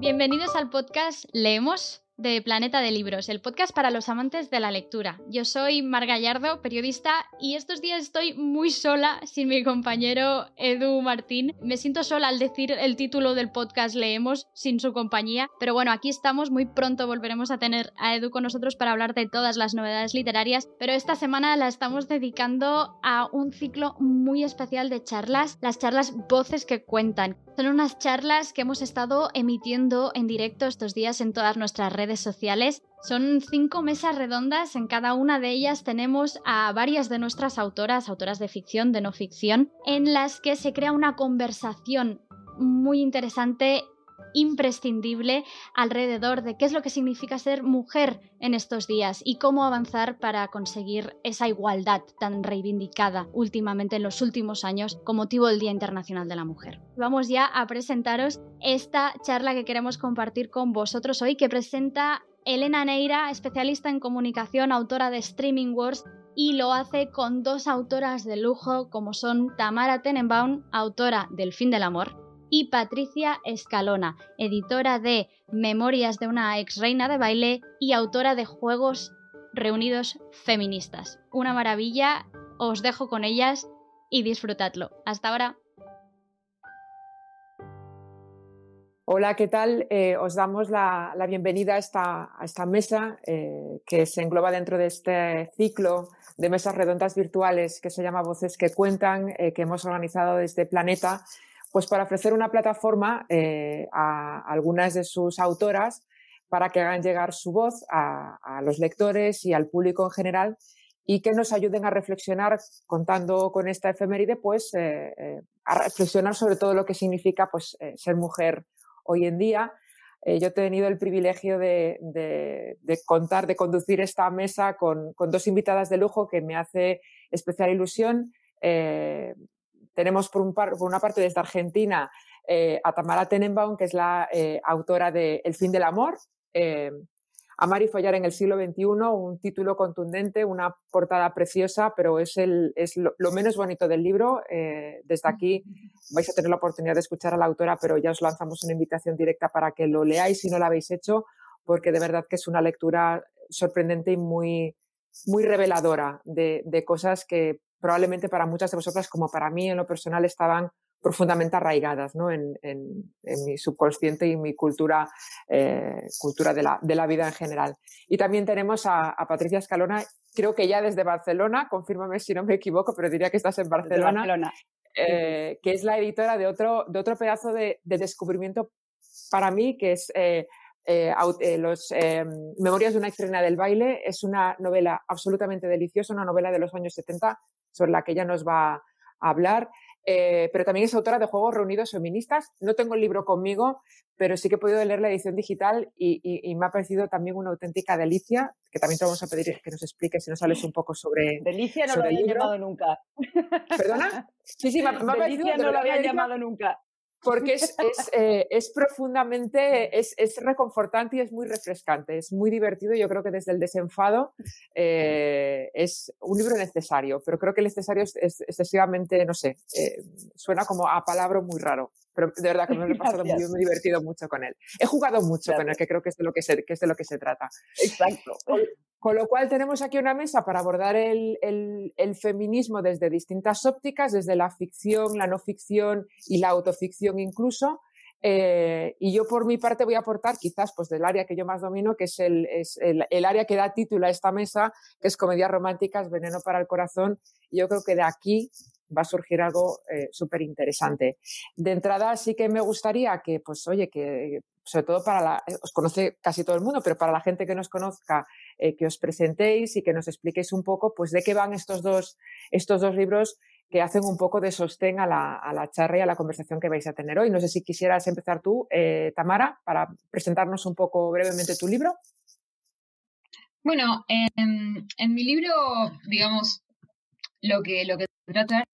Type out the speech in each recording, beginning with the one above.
Bienvenidos al podcast Leemos de Planeta de Libros, el podcast para los amantes de la lectura. Yo soy Mar Gallardo, periodista, y estos días estoy muy sola sin mi compañero Edu Martín. Me siento sola al decir el título del podcast Leemos sin su compañía, pero bueno, aquí estamos, muy pronto volveremos a tener a Edu con nosotros para hablar de todas las novedades literarias, pero esta semana la estamos dedicando a un ciclo muy especial de charlas, las charlas Voces que Cuentan. Son unas charlas que hemos estado emitiendo en directo estos días en todas nuestras redes sociales. Son cinco mesas redondas, en cada una de ellas tenemos a varias de nuestras autoras, autoras de ficción, de no ficción, en las que se crea una conversación muy interesante imprescindible alrededor de qué es lo que significa ser mujer en estos días y cómo avanzar para conseguir esa igualdad tan reivindicada últimamente en los últimos años con motivo del Día Internacional de la Mujer. Vamos ya a presentaros esta charla que queremos compartir con vosotros hoy que presenta Elena Neira, especialista en comunicación, autora de Streaming Wars y lo hace con dos autoras de lujo como son Tamara Tenenbaum, autora del Fin del Amor, y Patricia Escalona, editora de Memorias de una ex reina de baile y autora de Juegos Reunidos Feministas. Una maravilla, os dejo con ellas y disfrutadlo. Hasta ahora. Hola, ¿qué tal? Eh, os damos la, bienvenida a esta, mesa eh, que se engloba dentro de este ciclo de mesas redondas virtuales que se llama Voces que Cuentan, eh, que hemos organizado desde Planeta pues para ofrecer una plataforma eh, a algunas de sus autoras para que hagan llegar su voz a, los lectores y al público en general y que nos ayuden a reflexionar, contando con esta efeméride, pues eh, eh, a reflexionar sobre todo lo que significa pues, ser mujer hoy en día. yo he tenido el privilegio de, contar, de conducir esta mesa con, dos invitadas de lujo que me hace especial ilusión. Tenemos por, una parte desde Argentina eh, a Tamara Tenenbaum, que es la eh, autora de El fin del amor, eh, Amar y follar en el siglo XXI, un título contundente, una portada preciosa, pero es, el, es lo, menos bonito del libro. desde aquí vais a tener la oportunidad de escuchar a la autora, pero ya os lanzamos una invitación directa para que lo leáis si no lo habéis hecho, porque de verdad que es una lectura sorprendente y muy, muy reveladora de, de cosas que probablemente para muchas de vosotras, como para mí en lo personal, estaban profundamente arraigadas ¿no? en, mi subconsciente y mi cultura, eh, cultura de la, vida en general. Y también tenemos a, Patricia Escalona, creo que ya desde Barcelona, confírmame si no me equivoco, pero diría que estás en Barcelona, eh, que es la editora de otro, de otro pedazo de, descubrimiento para mí, que es eh, los Memorias de una estrena del baile. Es una novela absolutamente deliciosa, una novela de los años 70 sobre la que ella nos va a hablar. Eh, pero también es autora de Juegos Reunidos Feministas. No tengo el libro conmigo, pero sí que he podido leer la edición digital y, me ha parecido también una auténtica delicia, que también te vamos a pedir que nos expliques si nos sales un poco sobre. Delicia no lo había llamado nunca. ¿Perdona? Sí, sí, me, me Delicia no lo había llamado nunca porque es, es, eh, es profundamente, es, es, reconfortante y es muy refrescante, es muy divertido. Yo creo que desde el desenfado eh, es un libro necesario, pero creo que el necesario es, excesivamente, no sé, eh, suena como a palabra muy raro, pero de verdad que me he pasado muy, divertido mucho con él. He jugado mucho con él, que creo que es de lo que se, que es de lo que se trata. Exacto. Con lo cual tenemos aquí una mesa para abordar el, feminismo desde distintas ópticas, desde la ficción, la no ficción y la autoficción incluso. Eh, y yo por mi parte voy a aportar quizás pues del área que yo más domino, que es, el, el, área que da título a esta mesa, que es comedias románticas, veneno para el corazón. Y yo creo que de aquí va a surgir algo eh, súper interesante. De entrada sí que me gustaría que, pues oye, que sobre todo para la, eh, os conoce casi todo el mundo, pero para la gente que nos conozca, eh, que os presentéis y que nos expliquéis un poco, pues de qué van estos dos, estos dos libros que hacen un poco de sostén a la, a la charla y a la conversación que vais a tener hoy. No sé si quisieras empezar tú, Tamara, para presentarnos un poco brevemente tu libro. Bueno, en, en mi libro, digamos, lo que, lo que trata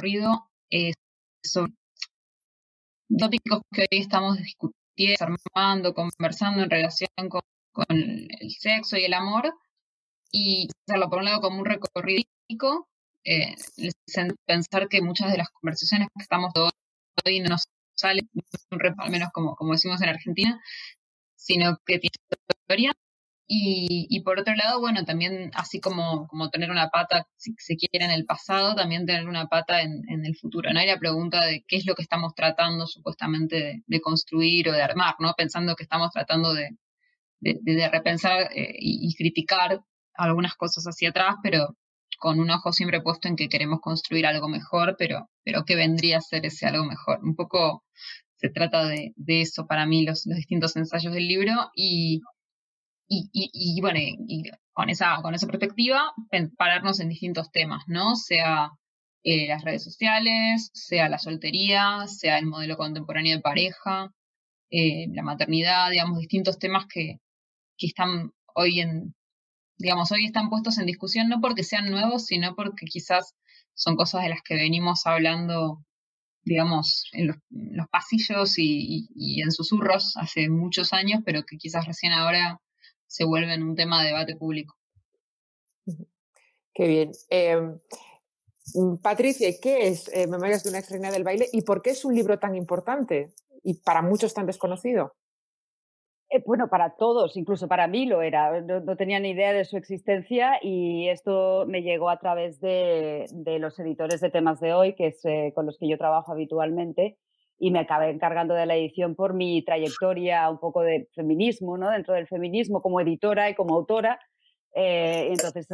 ruido eh, sobre tópicos que hoy estamos discutiendo, armando, conversando en relación con, el sexo y el amor, y hacerlo por un lado como un recorrido, eh, pensar que muchas de las conversaciones que estamos hoy no sale, al menos como, como decimos en Argentina, sino que tiene historia. Y, y, por otro lado, bueno, también así como, como tener una pata, si se quiere, en el pasado, también tener una pata en, en el futuro, ¿no? hay la pregunta de qué es lo que estamos tratando supuestamente de, construir o de armar, ¿no? Pensando que estamos tratando de, de, repensar eh, y, y, criticar algunas cosas hacia atrás, pero con un ojo siempre puesto en que queremos construir algo mejor, pero, pero ¿qué vendría a ser ese algo mejor? Un poco se trata de, de eso para mí, los, los, distintos ensayos del libro y, y, y, bueno, y con esa, con esa perspectiva, pararnos en distintos temas, ¿no? Sea eh, las redes sociales, sea la soltería, sea el modelo contemporáneo de pareja, eh, la maternidad, digamos, distintos temas que, que están hoy en, digamos, hoy están puestos en discusión no porque sean nuevos, sino porque quizás son cosas de las que venimos hablando, digamos, en los, pasillos y, en susurros hace muchos años, pero que quizás recién ahora se vuelven un tema de debate público. Qué bien. Em, Patricia, ¿qué es eh, Memorias de una extraña del baile y por qué es un libro tan importante y para muchos tan desconocido? Eh, bueno, para todos, incluso para mí lo era. No, tenía ni idea de su existencia y esto me llegó a través de, los editores de temas de hoy, que es eh, con los que yo trabajo habitualmente, y me acabé encargando de la edición por mi trayectoria un poco de feminismo, ¿no? Dentro del feminismo como editora y como autora. Eh, entonces,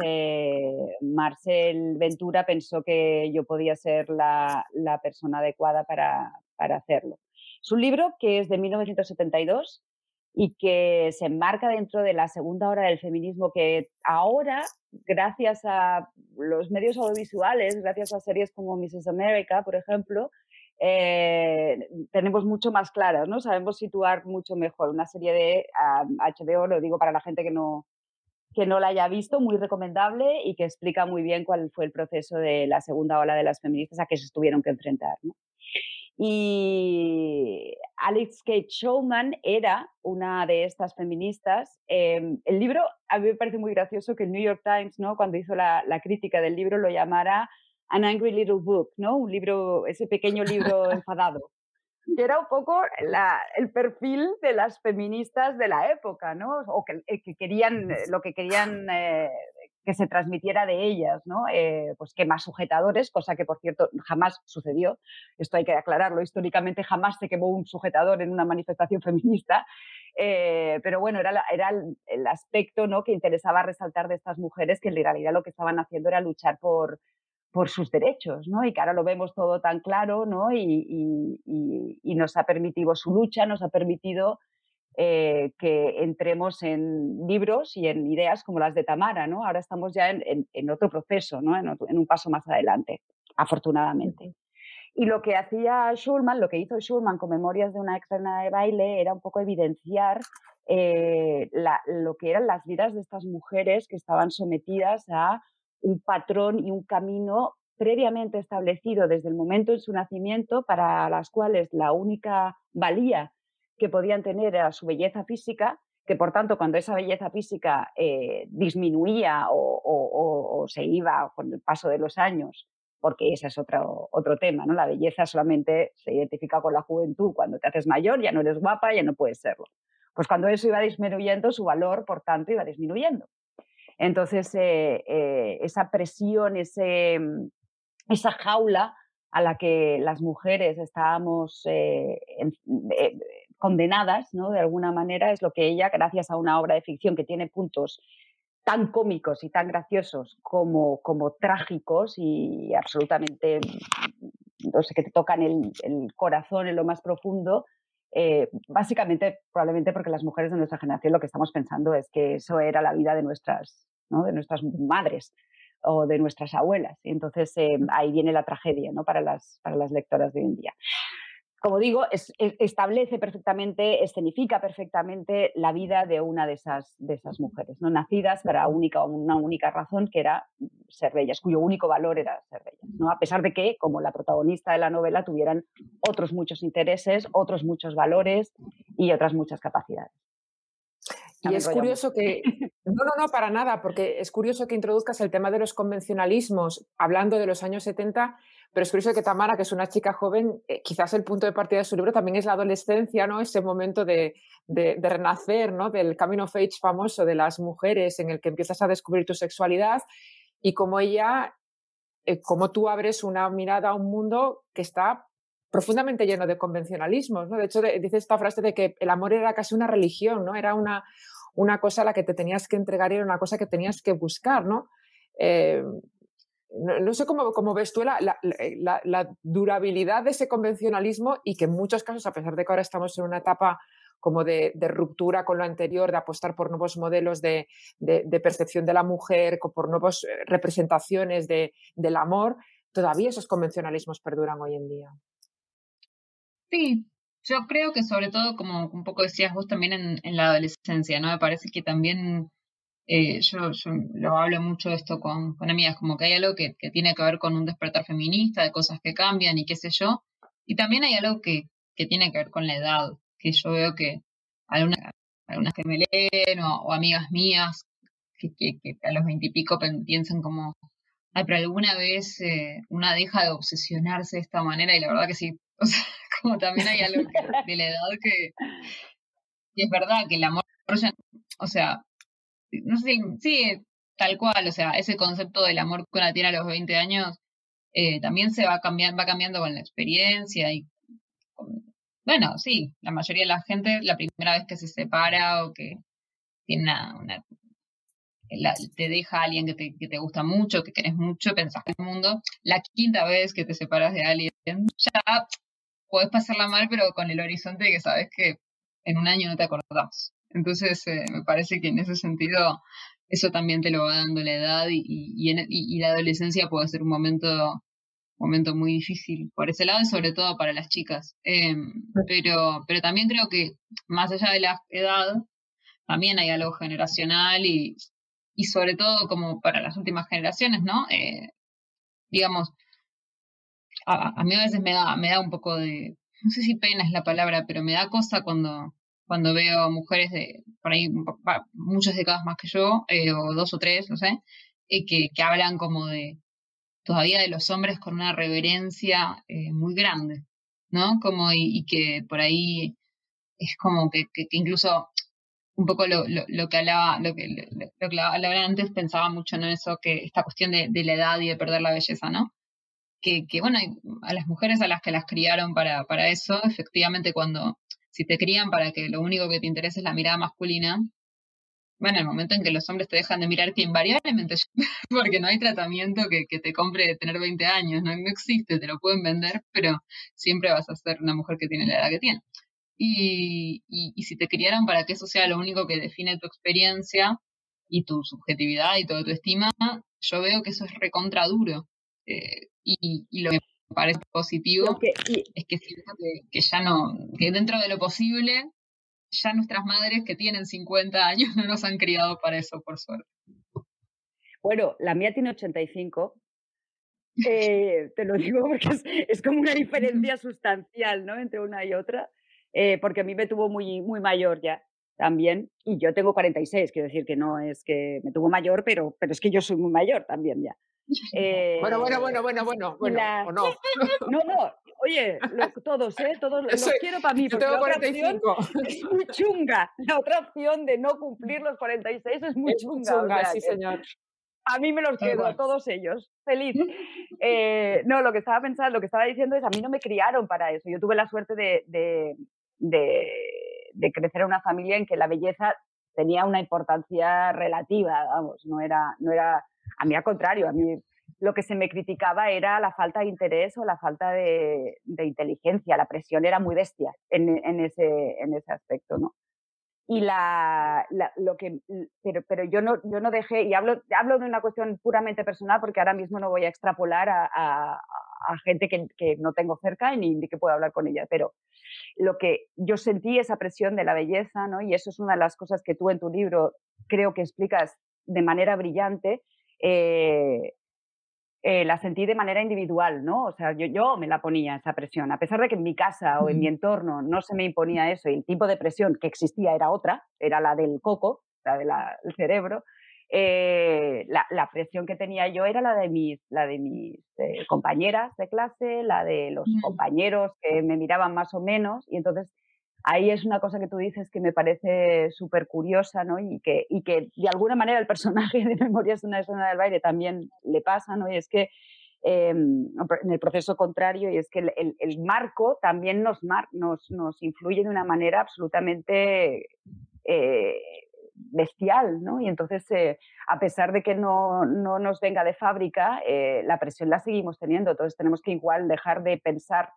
Marcel Ventura pensó que yo podía ser la, persona adecuada para, para hacerlo. Es un libro que es de 1972 y que se enmarca dentro de la segunda hora del feminismo que ahora, gracias a los medios audiovisuales, gracias a series como Mrs. America, por ejemplo, eh, tenemos mucho más claras, ¿no? Sabemos situar mucho mejor. Una serie de HBO, lo digo para la gente que no, que no la haya visto, muy recomendable y que explica muy bien cuál fue el proceso de la segunda ola de las feministas a que se tuvieron que enfrentar. ¿no? Y Alex Kate Showman era una de estas feministas. Em, el libro, a mí me parece muy gracioso que el New York Times, ¿no? cuando hizo la, crítica del libro, lo llamara An Angry Little Book, ¿no? un libro, ese pequeño libro enfadado. Que era un poco el perfil de las feministas de la época, ¿no? O que, eh, que querían, lo que querían eh, que se transmitiera de ellas, ¿no? Eh, pues que más sujetadores, cosa que por cierto jamás sucedió. Esto hay que aclararlo. Históricamente jamás se quemó un sujetador en una manifestación feminista. Eh, pero bueno, era, era el, aspecto ¿no? que interesaba resaltar de estas mujeres que en realidad lo que estaban haciendo era luchar por, por sus derechos, ¿no? Y que ahora lo vemos todo tan claro, ¿no? y, y nos ha permitido su lucha, nos ha permitido eh, que entremos en libros y en ideas como las de Tamara, ¿no? Ahora estamos ya en, otro proceso, ¿no? En, un paso más adelante, afortunadamente. Y lo que hacía Schulman, lo que hizo Schulman con Memorias de una externa de baile, era un poco evidenciar eh, lo que eran las vidas de estas mujeres que estaban sometidas a un patrón y un camino previamente establecido desde el momento de su nacimiento, para las cuales la única valía que podían tener era su belleza física, que por tanto cuando esa belleza física eh, disminuía o, se iba con el paso de los años, porque ese es otro, otro tema, ¿no? La belleza solamente se identifica con la juventud, cuando te haces mayor ya no eres guapa, ya no puedes serlo. Pues cuando eso iba disminuyendo, su valor, por tanto, iba disminuyendo. Entonces, eh, eh, esa presión, ese, esa jaula a la que las mujeres estábamos condenadas, ¿no? De alguna manera es lo que ella, gracias a una obra de ficción que tiene puntos tan cómicos y tan graciosos como, como trágicos y absolutamente, no sé, que te tocan el, corazón en lo más profundo, eh, básicamente, probablemente porque las mujeres de nuestra generación lo que estamos pensando es que eso era la vida de nuestras, ¿no? de nuestras madres o de nuestras abuelas. Y entonces eh, ahí viene la tragedia ¿no? para, las, para las lectoras de hoy en día como digo, establece perfectamente, escenifica perfectamente la vida de una de esas, de esas mujeres, ¿no? nacidas para única, una única razón, que era ser bellas, cuyo único valor era ser bellas. ¿no? A pesar de que, como la protagonista de la novela, tuvieran otros muchos intereses, otros muchos valores y otras muchas capacidades. Y es curioso que... No, no, no, para nada, porque es curioso que introduzcas el tema de los convencionalismos, hablando de los años 70, pero es curioso que Tamara, que es una chica joven, eh, quizás el punto de partida de su libro también es la adolescencia, ¿no? Ese momento de, de, renacer, ¿no? Del coming of age famoso de las mujeres en el que empiezas a descubrir tu sexualidad y como ella, eh, como tú abres una mirada a un mundo que está profundamente lleno de convencionalismos, ¿no? De hecho, dice esta frase de que el amor era casi una religión, ¿no? Era una, una cosa a la que te tenías que entregar y era una cosa que tenías que buscar, ¿no? Eh, no, sé cómo, cómo, ves tú la, la, durabilidad de ese convencionalismo y que en muchos casos, a pesar de que ahora estamos en una etapa como de, ruptura con lo anterior, de apostar por nuevos modelos de, de, percepción de la mujer, por nuevas eh, representaciones del amor, todavía esos convencionalismos perduran hoy en día. Sí, yo creo que sobre todo, como un poco decías vos también en, en la adolescencia, ¿no? Me parece que también eh, yo, lo hablo mucho esto con, con amigas, como que hay algo que, que, tiene que ver con un despertar feminista, de cosas que cambian y qué sé yo. Y también hay algo que, que tiene que ver con la edad, que yo veo que algunas, algunas que me leen o, amigas mías que, que, a los veintipico piensan como, ay, pero alguna vez eh, una deja de obsesionarse de esta manera y la verdad que sí. O sea, como también hay algo de la edad que, es verdad que el amor, o sea, no sé, sí, tal cual, o sea, ese concepto del amor que una tiene a los 20 años eh, también se va cambiando, va cambiando con la experiencia y bueno, sí, la mayoría de la gente la primera vez que se separa o que tiene una, te deja a alguien que te, que te gusta mucho, que querés mucho, pensás en el mundo, la quinta vez que te separas de alguien, ya podés pasarla mal, pero con el horizonte que sabes que en un año no te acordás. Entonces, eh, me parece que en ese sentido eso también te lo va dando la edad y, y, y, la adolescencia puede ser un momento, momento muy difícil por ese lado y sobre todo para las chicas. Eh, pero, pero también creo que más allá de la edad, también hay algo generacional y, y sobre todo como para las últimas generaciones, ¿no? Eh, digamos, a, a, mí a veces me da, me da un poco de, no sé si pena es la palabra, pero me da cosa cuando cuando veo mujeres de, por ahí, muchas décadas más que yo, eh, o dos o tres, no sé, eh, que, que hablan como de, todavía de los hombres con una reverencia eh, muy grande, ¿no? Como, y, que por ahí es como que, que, incluso un poco lo, lo, lo, que hablaba, lo que, lo, que hablaba antes, pensaba mucho en eso, que esta cuestión de, de, la edad y de perder la belleza, ¿no? Que, que bueno, a las mujeres a las que las criaron para, para eso, efectivamente cuando si te crían para que lo único que te interese es la mirada masculina, bueno, el momento en que los hombres te dejan de mirar, que invariablemente, porque no hay tratamiento que, te compre tener 20 años, no, no existe, te lo pueden vender, pero siempre vas a ser una mujer que tiene la edad que tiene. Y, y, y, si te criaron para que eso sea lo único que define tu experiencia y tu subjetividad y toda tu estima, yo veo que eso es recontra duro. Eh, y, y, lo que parece positivo es que que, ya no, que dentro de lo posible, ya nuestras madres que tienen 50 años no nos han criado para eso, por suerte. Bueno, la mía tiene 85. Eh, te lo digo porque es, como una diferencia sustancial ¿no? entre una y otra, eh, porque a mí me tuvo muy, muy mayor ya también, y yo tengo 46, quiero decir que no es que me tuvo mayor, pero, pero es que yo soy muy mayor también ya. Eh, bueno, bueno, bueno, bueno, bueno, bueno, o no. No, no, oye, todos, ¿eh? Todos los quiero para mí. Yo tengo 45. Es muy chunga. La otra opción de no cumplir los 46 es muy chunga. sí, señor. A mí me los quedo, todos ellos. Feliz. Eh, no, lo que estaba pensando, lo que estaba diciendo es, a mí no me criaron para eso. Yo tuve la suerte de, de, de, de crecer en una familia en que la belleza tenía una importancia relativa, vamos, no era, no era a mí al contrario, a mí lo que se me criticaba era la falta de interés o la falta de, inteligencia, la presión era muy bestia en, ese, en ese aspecto, ¿no? Y la, lo que, pero, pero yo, no, yo no dejé, y hablo, hablo de una cuestión puramente personal porque ahora mismo no voy a extrapolar a, a, gente que, que, no tengo cerca ni, ni que puedo hablar con ella, pero lo que yo sentí esa presión de la belleza, ¿no? Y eso es una de las cosas que tú en tu libro creo que explicas de manera brillante, eh, eh, la sentí de manera individual, ¿no? O sea, yo, yo me la ponía esa presión, a pesar de que en mi casa o en mi entorno no se me imponía eso y el tipo de presión que existía era otra, era la del coco, la del cerebro, eh, la, presión que tenía yo era la de mis, la de mis eh, compañeras de clase, la de los compañeros que me miraban más o menos, y entonces ahí es una cosa que tú dices que me parece súper curiosa, ¿no? Y que, y que de alguna manera el personaje de Memorias de una escena del baile también le pasa, ¿no? Y es que em, en el proceso contrario, y es que el, el, marco también nos, nos, nos, influye de una manera absolutamente eh, bestial, ¿no? Y entonces, eh, a pesar de que no, no nos venga de fábrica, eh, la presión la seguimos teniendo. Entonces, tenemos que igual dejar de pensar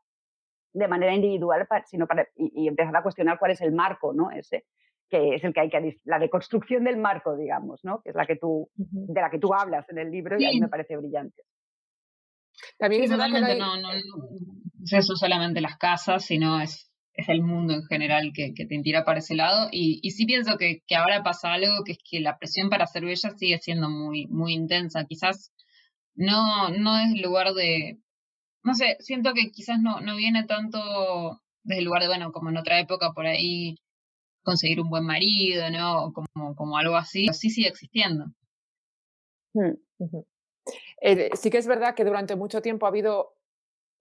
de manera individual sino para, y, empezar a cuestionar cuál es el marco, ¿no? Ese, que es el que hay que la deconstrucción del marco, digamos, ¿no? Que es la que tú de la que tú hablas en el libro y a mí me parece brillante. También es no, no, es eso solamente las casas, sino es, es el mundo en general que, que te tira para ese lado. Y, y sí pienso que, que, ahora pasa algo, que es que la presión para ser bella sigue siendo muy, muy intensa. Quizás no, no es el lugar de, no sé, siento que quizás no, no viene tanto desde el lugar de, bueno, como en otra época por ahí conseguir un buen marido, ¿no? Como, como algo así, pero sí sigue existiendo. Hmm, eh, sí que es verdad que durante mucho tiempo ha habido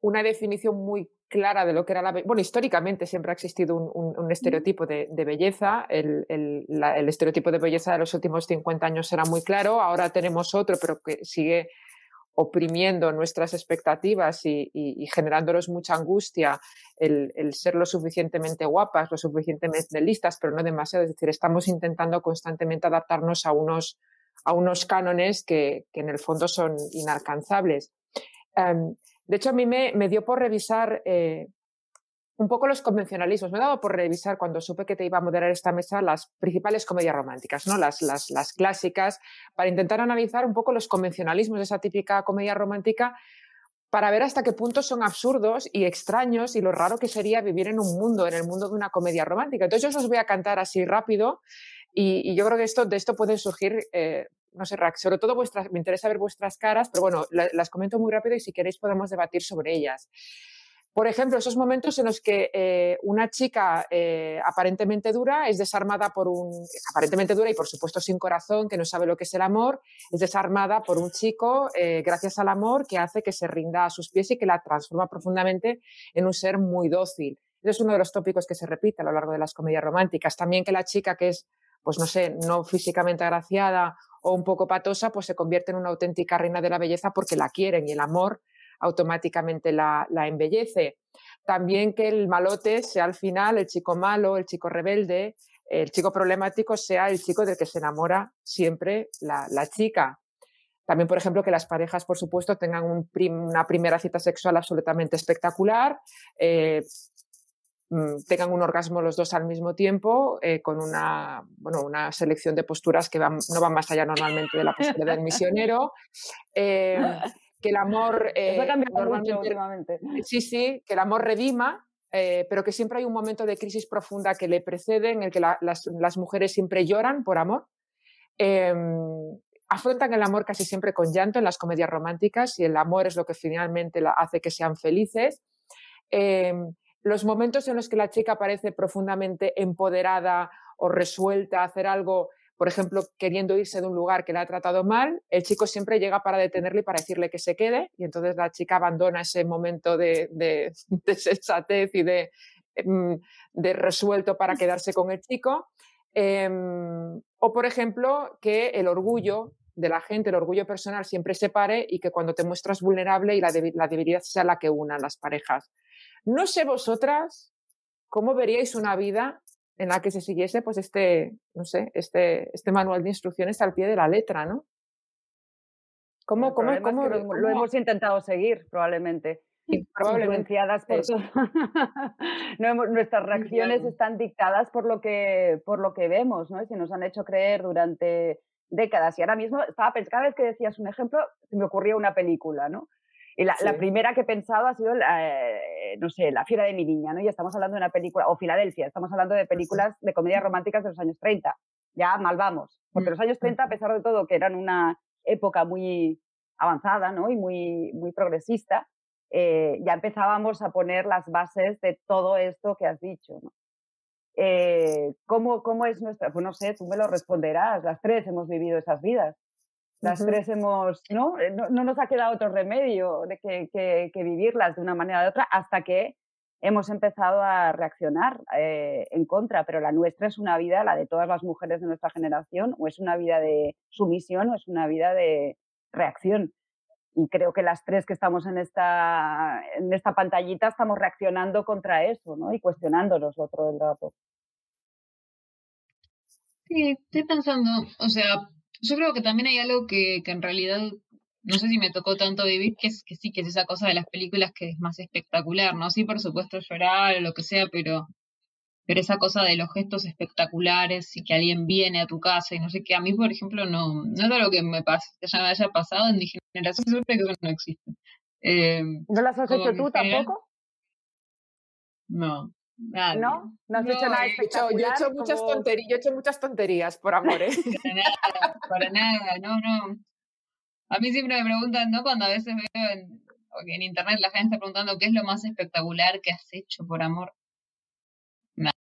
una definición muy clara de lo que era la Bueno, históricamente siempre ha existido un, un, estereotipo de, de belleza. El, el, el, estereotipo de belleza de los últimos 50 años era muy claro. Ahora tenemos otro, pero que sigue oprimiendo nuestras expectativas y, generándonos mucha angustia el, ser lo suficientemente guapas, lo suficientemente listas, pero no demasiado. Es decir, estamos intentando constantemente adaptarnos a unos, a unos cánones que, en el fondo son inalcanzables. Em, de hecho, a mí me, me dio por revisar eh, un poco los convencionalismos. Me he dado por revisar cuando supe que te iba a moderar esta mesa las principales comedias románticas, ¿no? Las, las, las clásicas, para intentar analizar un poco los convencionalismos de esa típica comedia romántica para ver hasta qué punto son absurdos y extraños y lo raro que sería vivir en un mundo, en el mundo de una comedia romántica. Entonces yo os voy a cantar así rápido y, yo creo que esto, de esto pueden surgir, eh, no sé, sobre todo vuestras, me interesa ver vuestras caras, pero bueno, las comento muy rápido y si queréis podemos debatir sobre ellas. Por ejemplo, esos momentos en los que eh, una chica eh, aparentemente dura es desarmada por un, aparentemente dura y por supuesto sin corazón, que no sabe lo que es el amor, es desarmada por un chico eh, gracias al amor que hace que se rinda a sus pies y que la transforma profundamente en un ser muy dócil. Ese es uno de los tópicos que se repite a lo largo de las comedias románticas. También que la chica que es, pues no sé, no físicamente agraciada o un poco patosa, pues se convierte en una auténtica reina de la belleza porque la quieren y el amor automáticamente la, embellece. También que el malote sea al final el chico malo, el chico rebelde, el chico problemático sea el chico del que se enamora siempre la, chica. También, por ejemplo, que las parejas, por supuesto, tengan una primera cita sexual absolutamente espectacular, eh, mm, tengan un orgasmo los dos al mismo tiempo, eh, con una, bueno, una selección de posturas que no van más allá normalmente de la postura del misionero. Eh, que el amor eh, normalmente, sí sí que el amor redima eh, pero que siempre hay un momento de crisis profunda que le precede en el que las, mujeres siempre lloran por amor em, afrontan el amor casi siempre con llanto en las comedias románticas y el amor es lo que finalmente hace que sean felices. Em, los momentos en los que la chica parece profundamente empoderada o resuelta a hacer algo por ejemplo, queriendo irse de un lugar que le ha tratado mal, el chico siempre llega para detenerle y para decirle que se quede, y entonces la chica abandona ese momento de, de, sensatez y de, de, resuelto para quedarse con el chico. Em, o, por ejemplo, que el orgullo de la gente, el orgullo personal siempre se pare y que cuando te muestras vulnerable y la, la debilidad sea la que una las parejas. No sé vosotras cómo veríais una vida en la que se siguiese pues este, no sé, este, este manual de instrucciones al pie de la letra, ¿no? ¿Cómo, cómo, cómo, lo, hemos intentado seguir, probablemente. probablemente. por no Nuestras reacciones están dictadas por lo, que, por lo que vemos, ¿no? Y se nos han hecho creer durante décadas. Y ahora mismo estaba pensando, cada vez que decías un ejemplo, se me ocurría una película, ¿no? Y la, primera que he pensado ha sido, eh, no sé, La fiera de mi niña, ¿no? Y estamos hablando de una película, o Filadelfia, estamos hablando de películas de comedias románticas de los años 30. Ya mal vamos, porque los años 30, a pesar de todo, que eran una época muy avanzada, ¿no? Y muy, muy progresista, eh, ya empezábamos a poner las bases de todo esto que has dicho, ¿no? eh, ¿cómo, ¿cómo es nuestra? Pues no sé, tú me lo responderás, las tres hemos vivido esas vidas. Las tres hemos, ¿no? Eh, ¿no? ¿no? nos ha quedado otro remedio de que, que, que, vivirlas de una manera o de otra hasta que hemos empezado a reaccionar eh, en contra, pero la nuestra es una vida, la de todas las mujeres de nuestra generación, o es una vida de sumisión o es una vida de reacción. Y creo que las tres que estamos en esta, en esta pantallita estamos reaccionando contra eso, ¿no? Y cuestionándonos otro del rato. Sí, estoy pensando, o sea, yo creo que también hay algo que, que en realidad no sé si me tocó tanto vivir, que es que sí, que es esa cosa de las películas que es más espectacular, ¿no? Sí, por supuesto llorar o lo que sea, pero, pero esa cosa de los gestos espectaculares y que alguien viene a tu casa y no sé qué, a mí, por ejemplo, no, no es algo que me, pase, que ya me haya pasado en mi generación, seguro que eso no existe. Eh, ¿No las has hecho tú tampoco? No. Nadie. ¿No? ¿No has no, hecho nada espectacular? Yo, yo, he hecho muchas tonterías, yo he hecho muchas tonterías por amor, ¿eh? para nada, para nada, no, no. A mí siempre me preguntan, ¿no? Cuando a veces veo en, en internet la gente está preguntando qué es lo más espectacular que has hecho por amor. Nada.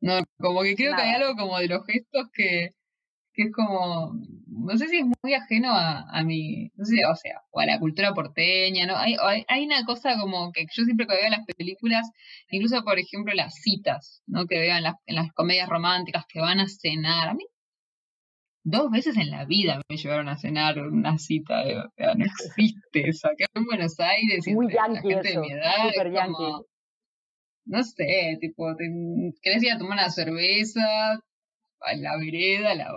No, como que creo Nada. que hay algo como de los gestos que, que es como, no sé si es muy ajeno a, a mi, no sé, o sea, o a la cultura porteña, ¿no? Hay, hay, hay una cosa como que yo siempre que veo las películas, incluso por ejemplo las citas, ¿no? Que veo en las, en las comedias románticas que van a cenar, a mí dos veces en la vida me llevaron a cenar una cita, de, o sea, no existe eso. Acá en Buenos Aires, Muy la gente eso, de mi edad, es como, no sé, tipo, te, querés ir a tomar una cerveza a la vereda, la,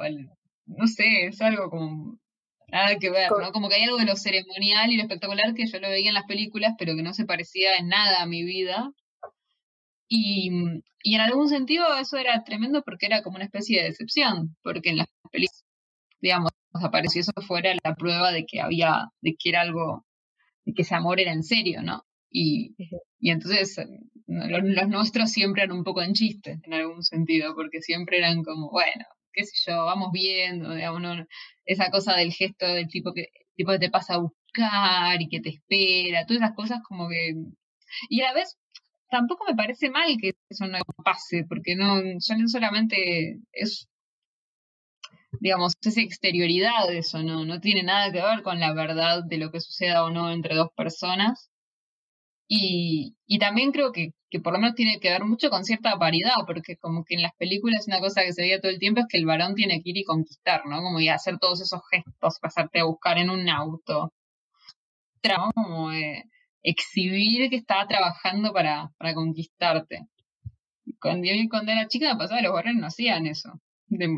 no sé, es algo como nada que ver, ¿no? Como que hay algo de lo ceremonial y lo espectacular que yo lo veía en las películas, pero que no se parecía en nada a mi vida. Y, y en algún sentido eso era tremendo porque era como una especie de decepción, porque en las películas, digamos, apareció eso fuera la prueba de que había, de que era algo, de que ese amor era en serio, ¿no? Y, y entonces los, nuestros siempre eran un poco en chiste, en algún sentido, porque siempre eran como, bueno, qué sé yo, vamos viendo, digamos, esa cosa del gesto del tipo que, tipo que te pasa a buscar y que te espera, todas esas cosas como que... Y a la vez tampoco me parece mal que eso no pase, porque no, no solamente es, digamos, es exterioridad de eso, no, no tiene nada que ver con la verdad de lo que suceda o no entre dos personas. Y, y también creo que, que por lo menos tiene que ver mucho con cierta paridad, porque como que en las películas una cosa que se veía todo el tiempo es que el varón tiene que ir y conquistar, ¿no? Como hacer todos esos gestos, pasarte a buscar en un auto, ¿no? Como eh, exhibir que estaba trabajando para, para conquistarte. Cuando, cuando era chica me pasaba, los varones no hacían eso.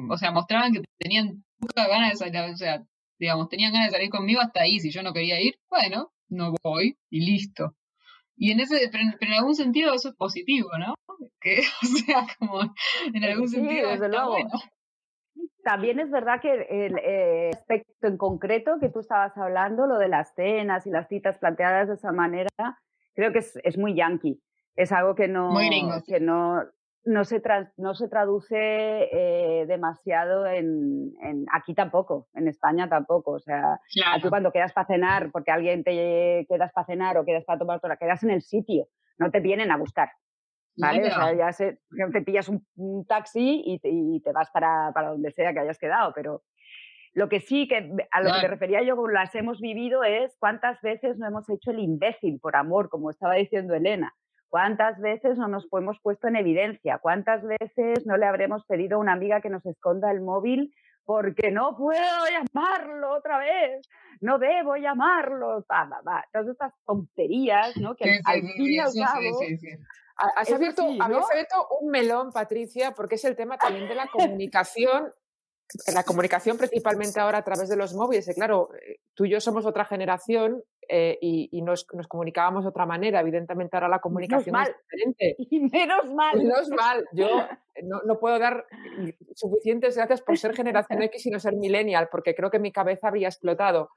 O sea, mostraban que tenían poca ganas de salir, o sea, digamos, tenían ganas de salir conmigo hasta ahí. Si yo no quería ir, bueno, no voy y listo. Y en ese, pero en, pero en algún sentido eso es positivo, ¿no? Que, o sea, como en algún Sí, sentido desde está luego. bueno. También es verdad que el eh, aspecto en concreto que tú estabas hablando, lo de las cenas y las citas planteadas de esa manera, creo que es, es muy yankee. Es algo que no, Muy que no, no, se, tra- no se traduce eh, demasiado en, en- Aquí tampoco, en España tampoco. O sea, Claro. cuando quedas para cenar, porque alguien te quedas para cenar o quedas para tomar otra, quedas en el sitio, no te vienen a buscar. ¿Vale? O sea, ya se, te pillas un, un taxi y te, y te vas para, para donde sea que hayas quedado, pero lo que sí que a lo que me refería yo con las hemos vivido es cuántas veces no hemos hecho el imbécil por amor, como estaba diciendo Elena. ¿Cuántas veces no nos hemos puesto en evidencia? ¿Cuántas veces no le habremos pedido a una amiga que nos esconda el móvil porque no puedo llamarlo otra vez? No debo llamarlo. Pa, pa, pa. Todas estas tonterías, ¿no? Que Sí, al, sí, fin sí, y al sí, cabo sí, sí. Ha- Has abierto, así, ¿no? habías abierto un melón, Patricia, porque es el tema también de la comunicación, la comunicación principalmente ahora a través de los móviles. Y claro, eh, tú y yo somos otra generación eh, y, y nos, nos comunicábamos de otra manera. Evidentemente ahora la comunicación es mal. diferente. Y menos mal. Menos mal, yo no, no puedo dar suficientes gracias por ser generación X y no ser millennial, porque creo que mi cabeza habría explotado.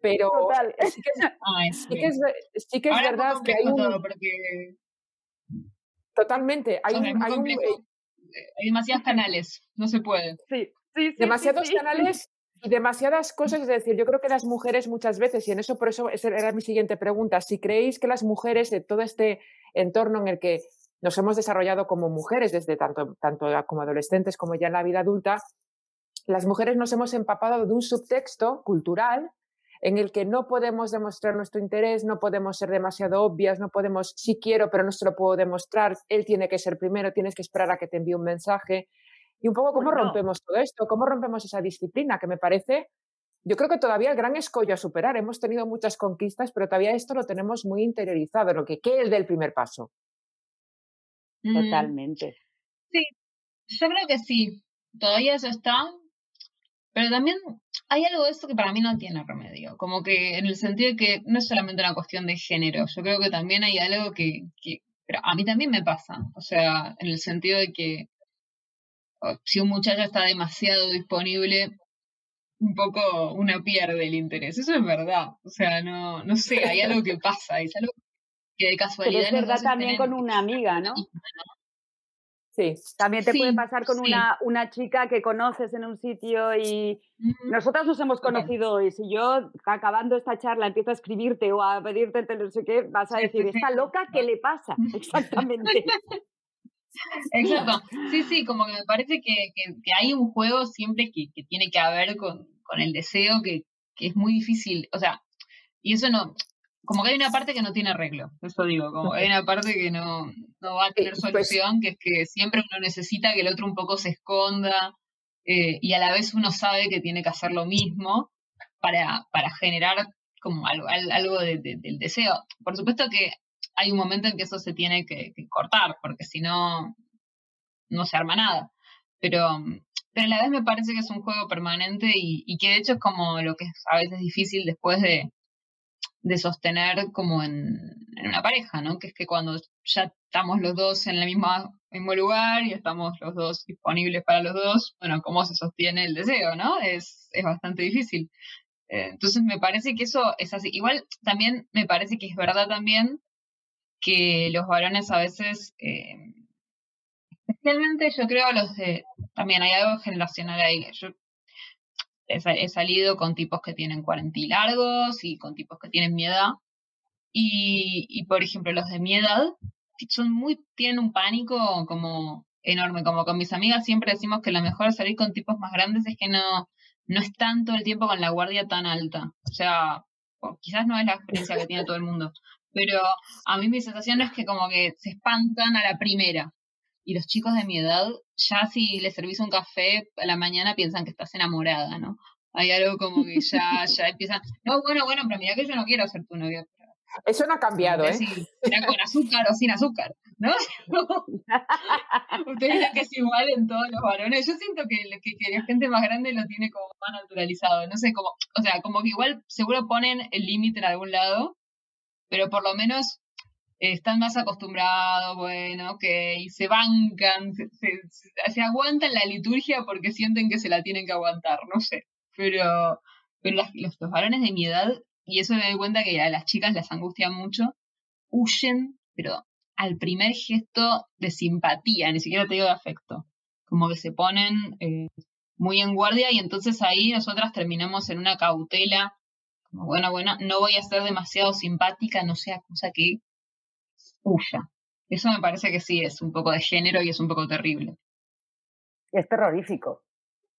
Pero Total. sí que es, Ay, sí sí. que es, sí que es es verdad que hay complejo un... todo porque Totalmente, hay es un, un, eh, demasiados canales, no se puede. Sí, sí, sí. demasiados canales y demasiadas cosas. Es decir, yo creo que las mujeres muchas veces, y en eso por eso esa era mi siguiente pregunta, si creéis que las mujeres de todo este entorno en el que nos hemos desarrollado como mujeres desde tanto, tanto como adolescentes como ya en la vida adulta, las mujeres nos hemos empapado de un subtexto cultural en el que no podemos demostrar nuestro interés, no podemos ser demasiado obvias, no podemos, sí quiero, pero no se lo puedo demostrar, él tiene que ser primero, tienes que esperar a que te envíe un mensaje. Y un poco cómo rompemos todo esto, cómo rompemos esa disciplina, que me parece, yo creo que todavía el gran escollo a superar. Hemos tenido muchas conquistas, pero todavía esto lo tenemos muy interiorizado, lo que ¿qué es del primer paso? Mm. Totalmente. Sí, yo creo que sí, todavía eso está, pero también hay algo de esto que para mí no tiene remedio, como que en el sentido de que no es solamente una cuestión de género, yo creo que también hay algo que, que pero a mí también me pasa, o sea, en el sentido de que si un muchacho está demasiado disponible, un poco uno pierde el interés. Eso es verdad. O sea, no, no sé, hay algo que pasa, es algo que de casualidad. Pero es verdad también con una amiga, ¿no? Sí. También te puede pasar con una, una chica que conoces en un sitio y nosotras nos hemos conocido hoy. Si yo, acabando esta charla, empiezo a escribirte o a pedirte no sé qué, vas a decir, ¿está loca? ¿Qué le pasa? Exactamente. Exacto. Sí, sí, como que me parece que, que, hay un juego siempre que, que tiene que ver con, con el deseo que, que, es muy difícil. O sea, y eso no. Como que hay una parte que no tiene arreglo, eso digo, como hay una parte que no, no va a tener pues solución, que es que siempre uno necesita que el otro un poco se esconda eh, y a la vez uno sabe que tiene que hacer lo mismo para, para generar como algo, algo de, del deseo. Por supuesto que hay un momento en que eso se tiene que, cortar, porque si no, no se arma nada. Pero, pero a la vez me parece que es un juego permanente y, que de hecho es como lo que es a veces difícil después de, de sostener como en, en, una pareja, ¿no? Que es que cuando ya estamos los dos en el mismo, mismo lugar y estamos los dos disponibles para los dos, bueno, ¿cómo se sostiene el deseo, no? Es, es bastante difícil. Eh, entonces me parece que eso es así. Igual también me parece que es verdad también que los varones a veces, eh, especialmente yo creo los de, también hay algo generacional ahí. Yo he, salido con tipos que tienen 40 y largos y con tipos que tienen mi edad. Y, y, por ejemplo, los de mi edad son muy, tienen un pánico como enorme. Como con mis amigas siempre decimos que lo mejor es salir con tipos más grandes es que no, no es tanto el tiempo con la guardia tan alta. O sea, quizás no es la experiencia que tiene todo el mundo, pero a mí mi sensación es que como que se espantan a la primera. Y los chicos de mi edad, ya si les servís un café a la mañana piensan que estás enamorada, ¿no? Hay algo como que ya, ya empiezan, no, bueno, bueno, pero mira que yo no quiero ser tu novia. Eso no ha cambiado, ¿eh? Era con azúcar o sin azúcar, ¿no? Ustedes que es igual en todos los varones. Yo siento que, que, que, la gente más grande lo tiene como más naturalizado. No sé, como, o sea, como que igual seguro ponen el límite en algún lado, pero por lo menos están más acostumbrados, bueno, ok, se bancan, se, aguantan la liturgia porque sienten que se la tienen que aguantar, no sé. Pero, pero los, varones de mi edad, y eso me doy cuenta que a las chicas las angustia mucho, huyen, pero al primer gesto de simpatía, ni siquiera te digo de afecto. Como que se ponen eh, muy en guardia y entonces ahí nosotras terminamos en una cautela bueno, bueno, no voy a ser demasiado simpática, no sea cosa que huya. Eso me parece que sí, es un poco de género y es un poco terrible. Es terrorífico.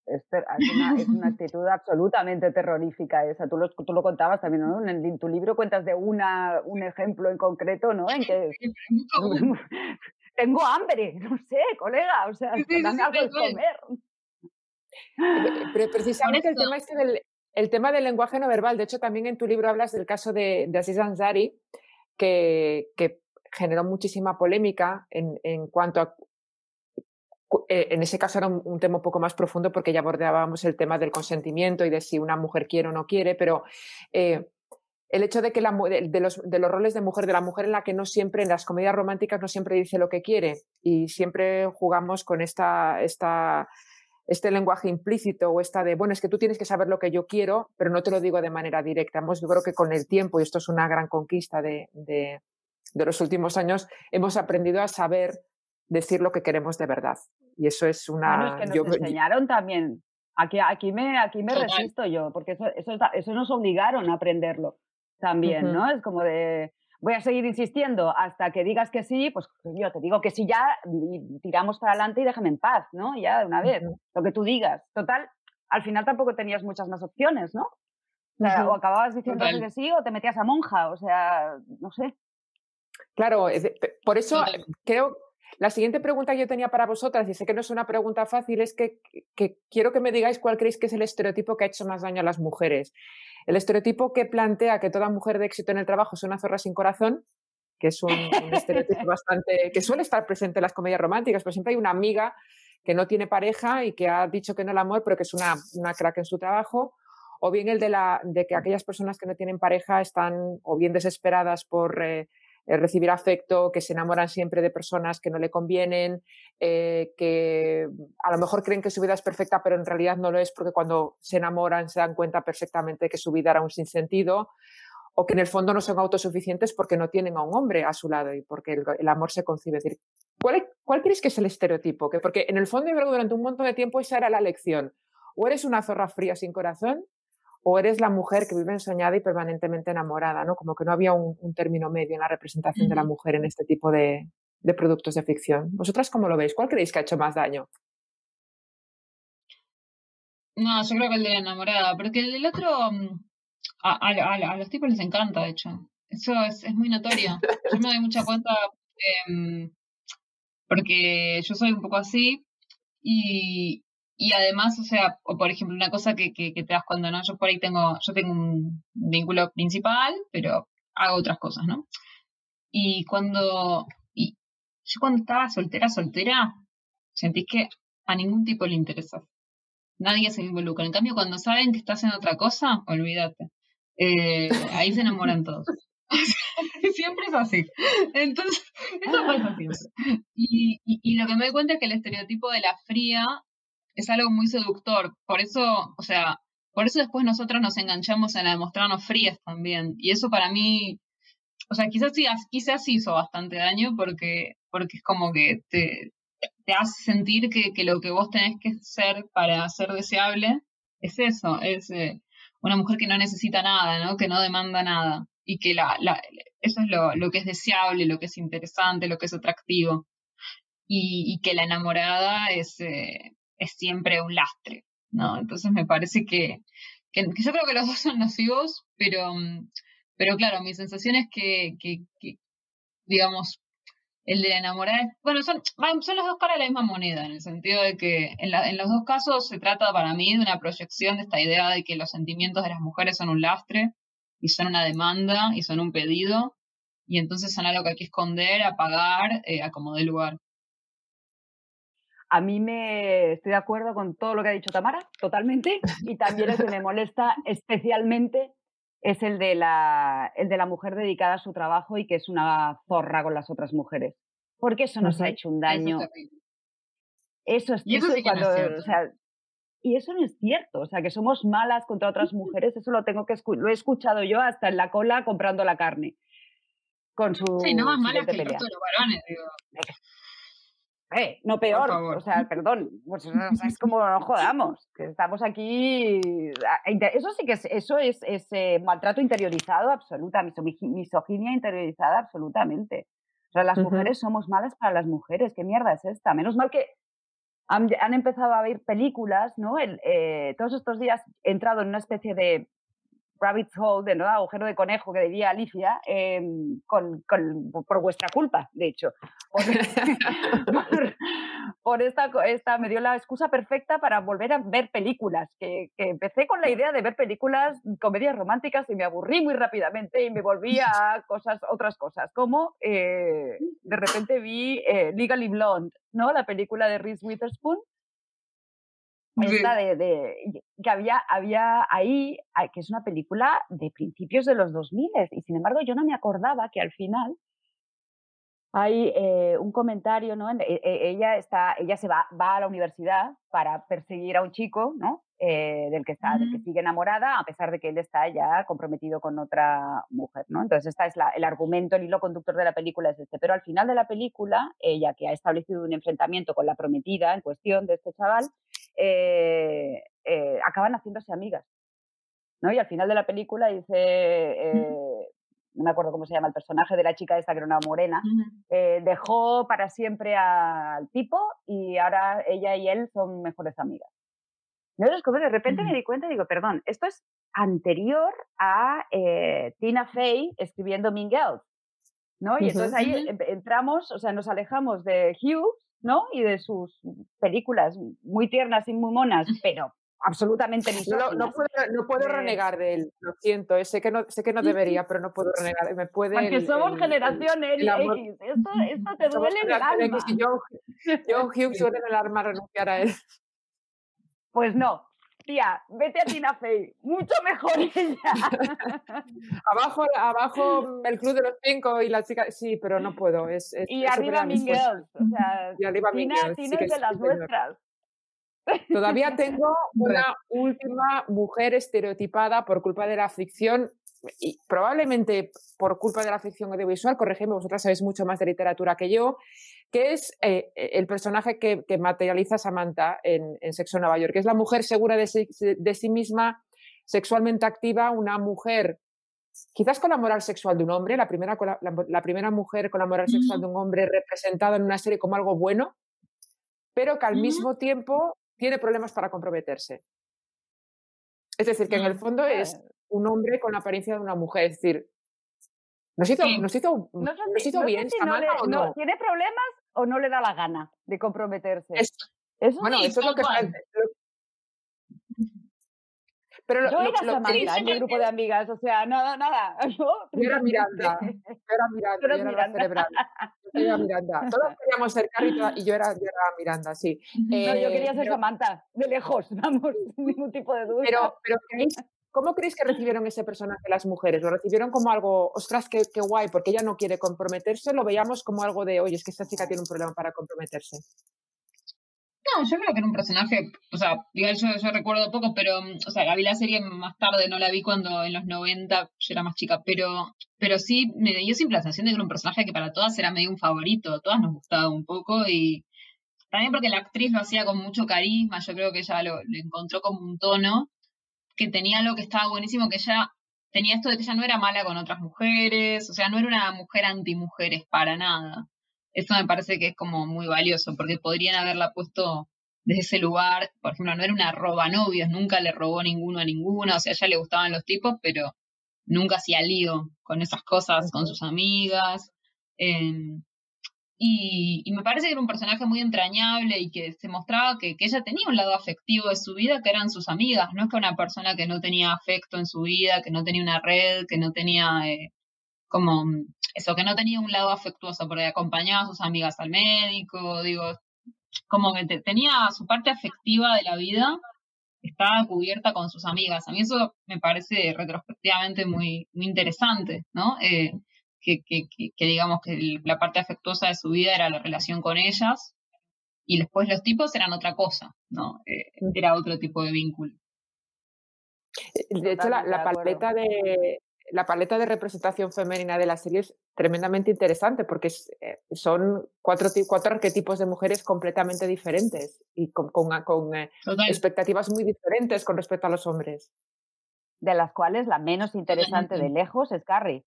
Es, una, es una, actitud absolutamente terrorífica esa. Tú lo, tú lo contabas también, ¿no? En, tu libro cuentas de una, un ejemplo en concreto, ¿no? En que tengo hambre, no sé, colega, o sea, dame algo de comer. Pero precisamente el tema este del, el tema del lenguaje no verbal, de hecho también en tu libro hablas del caso de, de Aziz que, generó muchísima polémica en, cuanto a... Eh, en ese caso era un, tema un poco más profundo porque ya abordábamos el tema del consentimiento y de si una mujer quiere o no quiere, pero eh, el hecho de que la, de, los, de, los, roles de mujer, de la mujer en la que no siempre, en las comedias románticas no siempre dice lo que quiere y siempre jugamos con esta, esta este lenguaje implícito o esta de, bueno, es que tú tienes que saber lo que yo quiero, pero no te lo digo de manera directa. yo creo que con el tiempo, y esto es una gran conquista de, de, los últimos años, hemos aprendido a saber decir lo que queremos de verdad. Y eso es una... que nos enseñaron también. Aquí, aquí me, aquí me resisto yo, porque eso, eso, eso, nos obligaron a aprenderlo también, ¿no? Es como de, voy a seguir insistiendo hasta que digas que sí, pues yo te digo que sí ya y tiramos para adelante y déjame en paz, ¿no? Ya de una vez, lo que tú digas. Total, al final tampoco tenías muchas más opciones, ¿no? O, sea, o acababas diciendo que sí o te metías a monja, o sea, no sé. Claro, por eso creo, la siguiente pregunta que yo tenía para vosotras, y sé que no es una pregunta fácil, es que, quiero que me digáis cuál creéis que es el estereotipo que ha hecho más daño a las mujeres. El estereotipo que plantea que toda mujer de éxito en el trabajo es una zorra sin corazón, que es un, estereotipo bastante que suele estar presente en las comedias románticas, pero siempre hay una amiga que no tiene pareja y que ha dicho que no el amor, pero que es una, una crack en su trabajo, o bien el de, la, de que aquellas personas que no tienen pareja están o bien desesperadas por eh, eh, recibir afecto, que se enamoran siempre de personas que no le convienen, eh, que a lo mejor creen que su vida es perfecta, pero en realidad no lo es porque cuando se enamoran se dan cuenta perfectamente que su vida era un sinsentido, o que en el fondo no son autosuficientes porque no tienen a un hombre a su lado y porque el, amor se concibe. decir, ¿cuál, ¿cuál, crees que es el estereotipo? Que porque en el fondo, durante un montón de tiempo esa era la lección. O eres una zorra fría sin corazón, o eres la mujer que vive ensoñada y permanentemente enamorada, ¿no? Como que no había un, término medio en la representación de la mujer en este tipo de, productos de ficción. ¿Vosotras cómo lo veis? ¿Cuál creéis que ha hecho más daño? No, yo creo que el de la enamorada, porque el del otro mm, a, los tipos les encanta, de hecho. Eso es, muy notorio. Yo me doy mucha cuenta em, porque yo soy un poco así y, y además, o sea, o por ejemplo, una cosa que, que, te das cuenta, ¿no? Yo por ahí tengo, yo tengo un vínculo principal, pero hago otras cosas, ¿no? Y cuando, y yo cuando estaba soltera, soltera, sentís que a ningún tipo le interesa. Nadie se involucra. En cambio, cuando saben que estás en otra cosa, olvídate. Eh, ahí se enamoran todos. siempre es así. Entonces, eso pasa siempre. Y, y, y, lo que me doy cuenta es que el estereotipo de la fría es algo muy seductor. Por eso, o sea, por eso después nosotros nos enganchamos en la de mostrarnos frías también. Y eso para mí, o sea, quizás sí, quizás hizo bastante daño porque, porque es como que te, te hace sentir que, que, lo que vos tenés que ser para ser deseable es eso, es eh, una mujer que no necesita nada, ¿no? Que no demanda nada. Y que la, la, eso es lo, lo que es deseable, lo que es interesante, lo que es atractivo. Y, y que la enamorada es, eh, es siempre un lastre, ¿no? Entonces me parece que, que, yo creo que los dos son nocivos, pero, pero claro, mi sensación es que, que, digamos, el de la enamorada, bueno, son, son los dos caras de la misma moneda, en el sentido de que en, la, en los dos casos se trata para mí de una proyección de esta idea de que los sentimientos de las mujeres son un lastre y son una demanda y son un pedido, y entonces son algo que hay que esconder, apagar, eh, a como lugar. A mí me estoy de acuerdo con todo lo que ha dicho Tamara, totalmente, y también el que me molesta especialmente es el de, la, el de la mujer dedicada a su trabajo y que es una zorra con las otras mujeres. Porque eso nos ha hecho un daño. Eso, es, y cuando, o sea, y eso no es cierto, o sea, que somos malas contra otras mujeres, eso lo tengo que lo he escuchado yo hasta en la cola comprando la carne. Con su Sí, no más malas que los varones, digo. Eh, no peor, o sea, perdón, pues, es como no jodamos, que estamos aquí. Eso sí que es, eso es, eh, maltrato interiorizado absoluta, misoginia interiorizada absolutamente. O sea, las mujeres somos malas para las mujeres, ¿qué mierda es esta? Menos mal que han, empezado a ver películas, ¿no? El, eh, todos estos días he entrado en una especie de rabbit hole, de ¿no? agujero de conejo que diría Alicia, em, con, con, por vuestra culpa, de hecho. Por, esta, esta, me dio la excusa perfecta para volver a ver películas, que, que, empecé con la idea de ver películas, comedias románticas y me aburrí muy rápidamente y me volví a cosas, otras cosas, como eh, de repente vi eh, Legally Blonde, ¿no? la película de Reese Witherspoon, esta de, que había, había ahí, que es una película de principios de los 2000 y sin embargo yo no me acordaba que al final hay eh, un comentario, ¿no? E, e, ella, está, ella se va, va a la universidad para perseguir a un chico, ¿no? Eh, del que está, del que sigue enamorada, a pesar de que él está ya comprometido con otra mujer, ¿no? Entonces, este es la, el argumento, el hilo conductor de la película es este. Pero al final de la película, ella que ha establecido un enfrentamiento con la prometida en cuestión de este chaval, eh, acaban haciéndose amigas, ¿no? Y al final de la película dice, no me acuerdo cómo se llama el personaje de la chica esta que era una morena, eh, dejó para siempre al tipo y ahora ella y él son mejores amigas. de repente me di cuenta y digo, perdón, esto es anterior a eh, Tina Fey escribiendo Mean Girls, ¿no? Y entonces ahí entramos, o sea, nos alejamos de Hugh, ¿no? Y de sus películas muy tiernas y muy monas, pero absolutamente no, no, puedo, no puedo renegar de él, lo siento, eh, sé que no, sé que no debería, pero no puedo renegar, me puede... Porque somos generación X, esto, esto te duele el alma. yo, yo Hughes duele en el alma renunciar a él. Pues no, tía, vete a Tina Fey, mucho mejor ella. abajo, abajo el club de los cinco y la chica, sí, pero no puedo. Es, y arriba Mean Girls, o sea, y arriba Tina, Tina es de las nuestras. Todavía tengo una última mujer estereotipada por culpa de la ficción y probablemente por culpa de la ficción audiovisual, corregime, vosotras sabéis mucho más de literatura que yo, que es eh, el personaje que, materializa Samantha en, Sexo Nueva York, que es la mujer segura de sí, misma, sexualmente activa, una mujer quizás con la moral sexual de un hombre, la primera, la, primera mujer con la moral sexual de un hombre representada en una serie como algo bueno, pero que al mismo tiempo tiene problemas para comprometerse. Es decir, que en el mm, fondo es un hombre con la apariencia de una mujer. Es decir, ¿nos hizo, nos hizo, nos bien no, ¿Tiene problemas o no le da la gana de comprometerse? eso, bueno, eso es lo que, pero lo, yo era lo, Samantha en mi grupo de amigas, o sea, nada, nada. Yo, era Miranda, yo era Miranda, yo era Miranda. cerebral. Yo era Miranda. Todos queríamos ser Carrie y yo era, yo era Miranda, sí. no, yo quería ser Samantha, de lejos, vamos, sin ningún tipo de duda. Pero, pero ¿cómo creéis que recibieron ese personaje las mujeres? ¿Lo recibieron como algo, ostras, qué, qué guay, porque ella no quiere comprometerse? ¿Lo veíamos como algo de, oye, es que esta chica tiene un problema para comprometerse? No, yo creo que era un personaje, o sea, igual yo, yo recuerdo poco, pero, o sea, vi la serie más tarde, no la vi cuando en los 90 yo era más chica, pero, pero sí me dio siempre la sensación de que era un personaje que para todas era medio un favorito, a todas nos gustaba un poco y también porque la actriz lo hacía con mucho carisma, yo creo que ella lo, encontró como un tono que tenía algo que estaba buenísimo, que ella tenía esto de que ella no era mala con otras mujeres, o sea, no era una mujer anti-mujeres para nada. Eso me parece que es como muy valioso, porque podrían haberla puesto desde ese lugar, por ejemplo, no era una roba novios, nunca le robó ninguno a ninguna, o sea, a ella le gustaban los tipos, pero nunca hacía lío con esas cosas, con sus amigas. Em, y, me parece que era un personaje muy entrañable y que se mostraba que, que, ella tenía un lado afectivo de su vida, que eran sus amigas, no es que una persona que no tenía afecto en su vida, que no tenía una red, que no tenía eh, como eso, que no tenía un lado afectuoso, porque acompañaba a sus amigas al médico, digo, como que tenía su parte afectiva de la vida, estaba cubierta con sus amigas. A mí eso me parece retrospectivamente muy, muy interesante, ¿no? Eh, que, que, que, digamos que la parte afectuosa de su vida era la relación con ellas y después los tipos eran otra cosa, ¿no? Eh, era otro tipo de vínculo. De hecho, la, la paleta de, la paleta de representación femenina de la serie es tremendamente interesante porque eh, son cuatro, cuatro arquetipos de mujeres completamente diferentes y con, con, con eh, expectativas muy diferentes con respecto a los hombres. De las cuales la menos interesante de lejos es Carrie.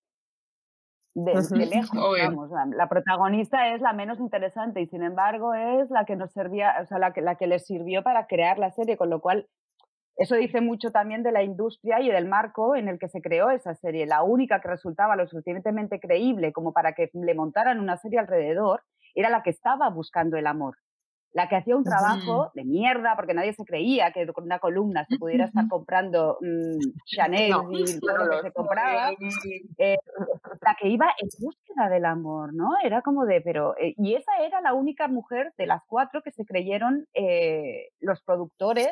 De, lejos, vamos, la, protagonista es la menos interesante y sin embargo es la que nos servía, o sea, la que, la que les sirvió para crear la serie, con lo cual eso dice mucho también de la industria y del marco en el que se creó esa serie. La única que resultaba lo suficientemente creíble como para que le montaran una serie alrededor era la que estaba buscando el amor. La que hacía un trabajo de mierda, porque nadie se creía que con una columna se pudiera estar comprando mm, Chanel y todo lo que se compraba. Eh, la que iba en búsqueda del amor, ¿no? Era como de, pero. Eh, y esa era la única mujer de las cuatro que se creyeron eh, los productores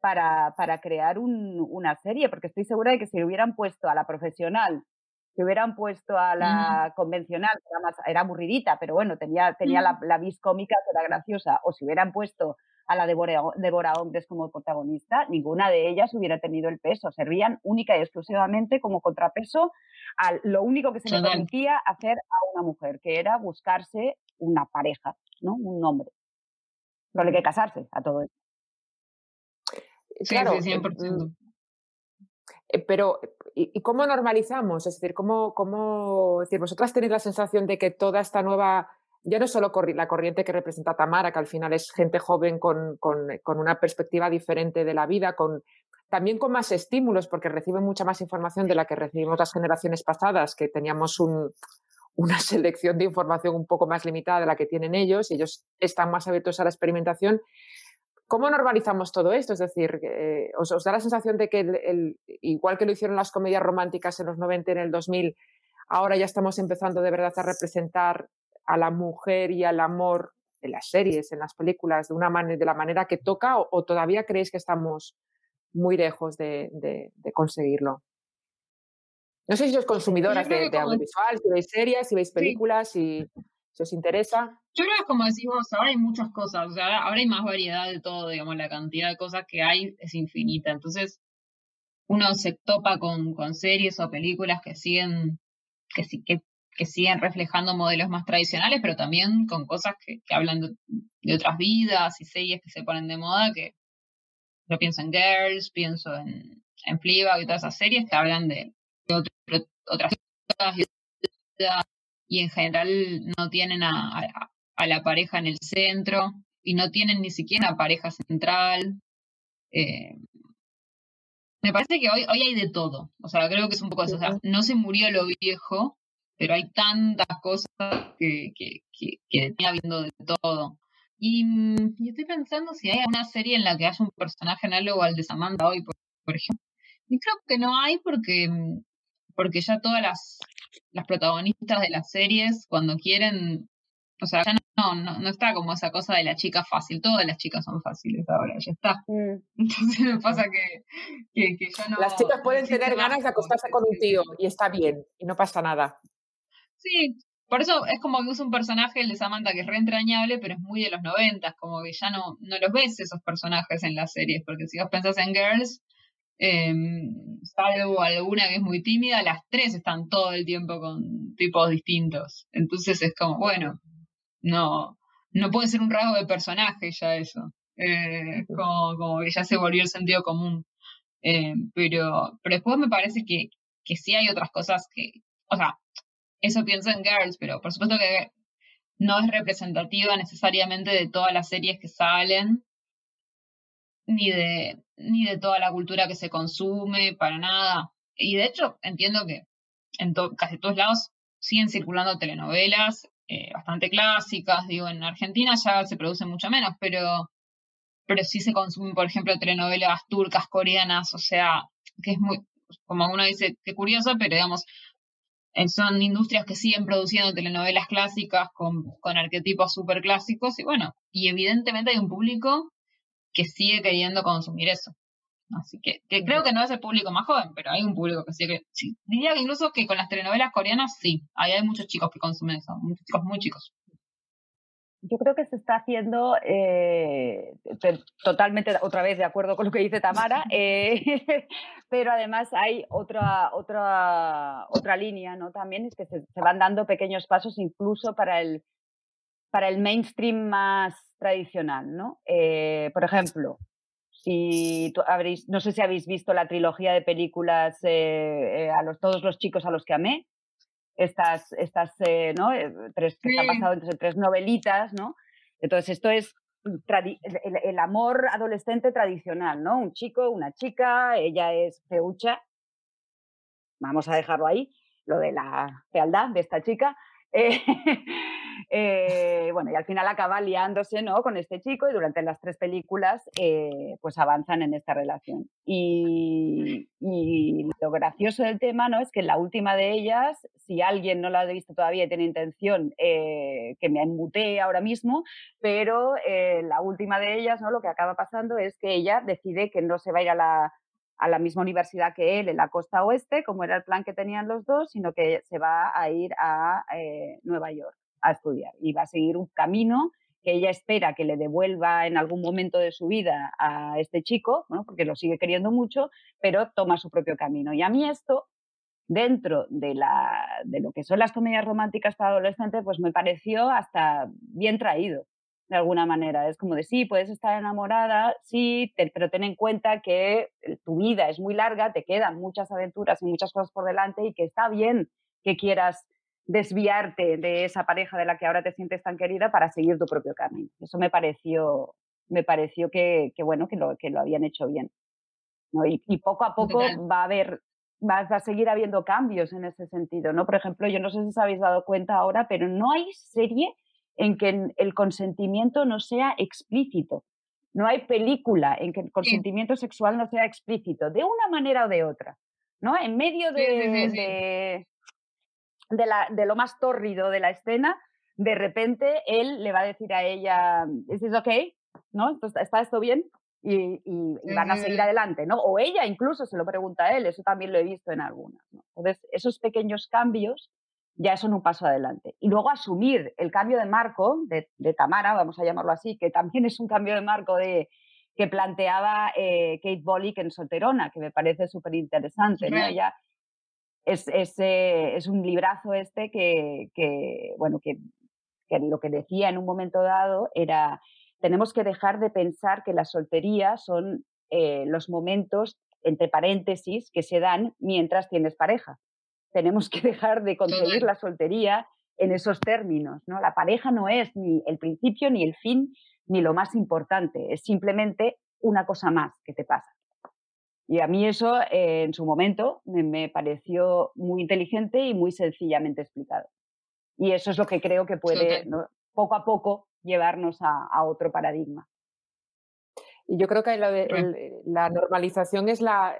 para, para crear un, una serie, porque estoy segura de que si hubieran puesto a la profesional, si hubieran puesto a la convencional, era, más, era aburridita, pero bueno, tenía, tenía la, la vis cómica que era graciosa, o si hubieran puesto a la Devora, Hombres como protagonista, ninguna de ellas hubiera tenido el peso. Servían única y exclusivamente como contrapeso a lo único que se le permitía hacer a una mujer, que era buscarse una pareja, ¿no? Un hombre. No le que casarse a todo esto claro, 100%. Pero, ¿y, cómo normalizamos? Es decir, ¿cómo, cómo decir, vosotras tenéis la sensación de que toda esta nueva, ya no solo la corriente que representa Tamara, que al final es gente joven con, con, con una perspectiva diferente de la vida, con, también con más estímulos, porque reciben mucha más información de la que recibimos las generaciones pasadas, que teníamos un, una selección de información un poco más limitada de la que tienen ellos, y ellos están más abiertos a la experimentación. ¿Cómo normalizamos todo esto? Es decir, eh, os, da la sensación de que, el, igual que lo hicieron las comedias románticas en los 90 en el 2000, ahora ya estamos empezando de verdad a representar a la mujer y al amor en las series, en las películas, de, una manera, de la manera que toca, o, todavía creéis que estamos muy lejos de, de conseguirlo? No sé si sois consumidoras de, audiovisual, si veis series, si veis películas, si, os interesa. Yo creo que como decís vos, ahora hay muchas cosas, o sea, ahora hay más variedad de todo, digamos, la cantidad de cosas que hay es infinita. Entonces, uno se topa con, con series o películas que siguen, que, que, que siguen reflejando modelos más tradicionales, pero también con cosas que, que hablan de, otras vidas y series que se ponen de moda, que yo pienso en Girls, pienso en, en Fleabag y todas esas series que hablan de, otras y en general no tienen a, la pareja en el centro y no tienen ni siquiera una pareja central. Eh, me parece que hoy, hoy hay de todo. O sea, creo que es un poco eso. O sea, no se murió lo viejo, pero hay tantas cosas que, que, que, que habiendo de todo. Y, y, estoy pensando si hay alguna serie en la que haya un personaje análogo al de Samantha hoy, por, por ejemplo. Y creo que no hay porque porque ya todas las, las protagonistas de las series, cuando quieren, o sea, ya no, no, no, está como esa cosa de la chica fácil, todas las chicas son fáciles ahora, ya está. Mm. Entonces me pasa que, que, ya no... Las chicas pueden tener ganas de acostarse con un tío y está bien, y no pasa nada. Sí, por eso es como que usa un personaje, el de Samantha, que es re entrañable, pero es muy de los noventas, como que ya no, no los ves esos personajes en las series, porque si vos pensás en Girls, eh, salvo alguna que es muy tímida, las tres están todo el tiempo con tipos distintos. Entonces es como, bueno, no, no puede ser un rasgo de personaje ya eso. Eh, como, como, que ya se volvió el sentido común. Eh, pero, pero después me parece que, que sí hay otras cosas que, o sea, eso pienso en Girls, pero por supuesto que no es representativa necesariamente de todas las series que salen, ni de, ni de toda la cultura que se consume, para nada. Y de hecho, entiendo que en casi todos lados siguen circulando telenovelas eh, bastante clásicas. Digo, en Argentina ya se producen mucho menos, pero, pero sí se consumen, por ejemplo, telenovelas turcas, coreanas, o sea, que es muy, como uno dice, qué curioso, pero digamos, eh, son industrias que siguen produciendo telenovelas clásicas con, con arquetipos súper clásicos y bueno, y evidentemente hay un público que sigue queriendo consumir eso. Así que, que creo que no es el público más joven, pero hay un público que sigue. Sí, diría que incluso que con las telenovelas coreanas sí, ahí hay muchos chicos que consumen eso, muchos chicos muy chicos. Yo creo que se está haciendo eh, totalmente otra vez de acuerdo con lo que dice Tamara, eh, pero además hay otra, otra, otra línea, ¿no? También es que se, se van dando pequeños pasos incluso para el, para el mainstream más tradicional, ¿no? Eh, por ejemplo, si habréis, no sé si habéis visto la trilogía de películas eh, eh, a los todos los chicos a los que amé, estas, estas ¿no? tres que han pasado entre tres novelitas, ¿no? Entonces esto es el, amor adolescente tradicional, ¿no? Un chico, una chica, ella es feucha, vamos a dejarlo ahí, lo de la fealdad de esta chica. Eh, bueno, y al final acaba liándose ¿no? con este chico y durante las tres películas eh, pues avanzan en esta relación. Y, lo gracioso del tema ¿no? es que en la última de ellas, si alguien no la ha visto todavía y tiene intención, eh, que me embutee ahora mismo, pero la última de ellas ¿no? lo que acaba pasando es que ella decide que no se va a ir a la, a la misma universidad que él en la costa oeste, como era el plan que tenían los dos, sino que se va a ir a Nueva York a estudiar y va a seguir un camino que ella espera que le devuelva en algún momento de su vida a este chico, porque lo sigue queriendo mucho, pero toma su propio camino. Y a mí esto, dentro de, la, de lo que son las comedias románticas para adolescentes, pues me pareció hasta bien traído. de alguna manera. Es como de sí, puedes estar enamorada, sí, pero ten en cuenta que tu vida es muy larga, te quedan muchas aventuras y muchas cosas por delante y que está bien que quieras desviarte de esa pareja de la que ahora te sientes tan querida para seguir tu propio camino. Eso me pareció, me pareció que, bueno, que lo, que lo habían hecho bien. ¿no? Y, poco a poco va a haber, va, a seguir habiendo cambios en ese sentido. ¿no? Por ejemplo, yo no sé si os habéis dado cuenta ahora, pero no hay serie en que el consentimiento no sea explícito. No hay película en que el consentimiento sexual no sea explícito, de una manera o de otra. ¿no? En medio de, de, la, de lo más tórrido de la escena, de repente él le va a decir a ella, ¿es okay? ¿No? ¿Está esto bien? Y, van a seguir adelante, ¿no? O ella incluso se lo pregunta a él, eso también lo he visto en algunas. Entonces, esos pequeños cambios ya son un paso adelante. Y luego asumir el cambio de marco de, Tamara, vamos a llamarlo así, que también es un cambio de marco de, que planteaba eh, Kate Bollick en Solterona, que me parece súper interesante. ¿no? Ella es, eh, es, un librazo este que, que bueno, que, lo que decía en un momento dado era, tenemos que dejar de pensar que la soltería son eh, los momentos, entre paréntesis, que se dan mientras tienes pareja. Tenemos que dejar de concebir la soltería en esos términos, ¿no? La pareja no es ni el principio, ni el fin, ni lo más importante, es simplemente una cosa más que te pasa. Y a mí eso eh, en su momento me, pareció muy inteligente y muy sencillamente explicado. Y eso es lo que creo que puede poco a poco llevarnos a, otro paradigma. Y yo creo que la normalización es la,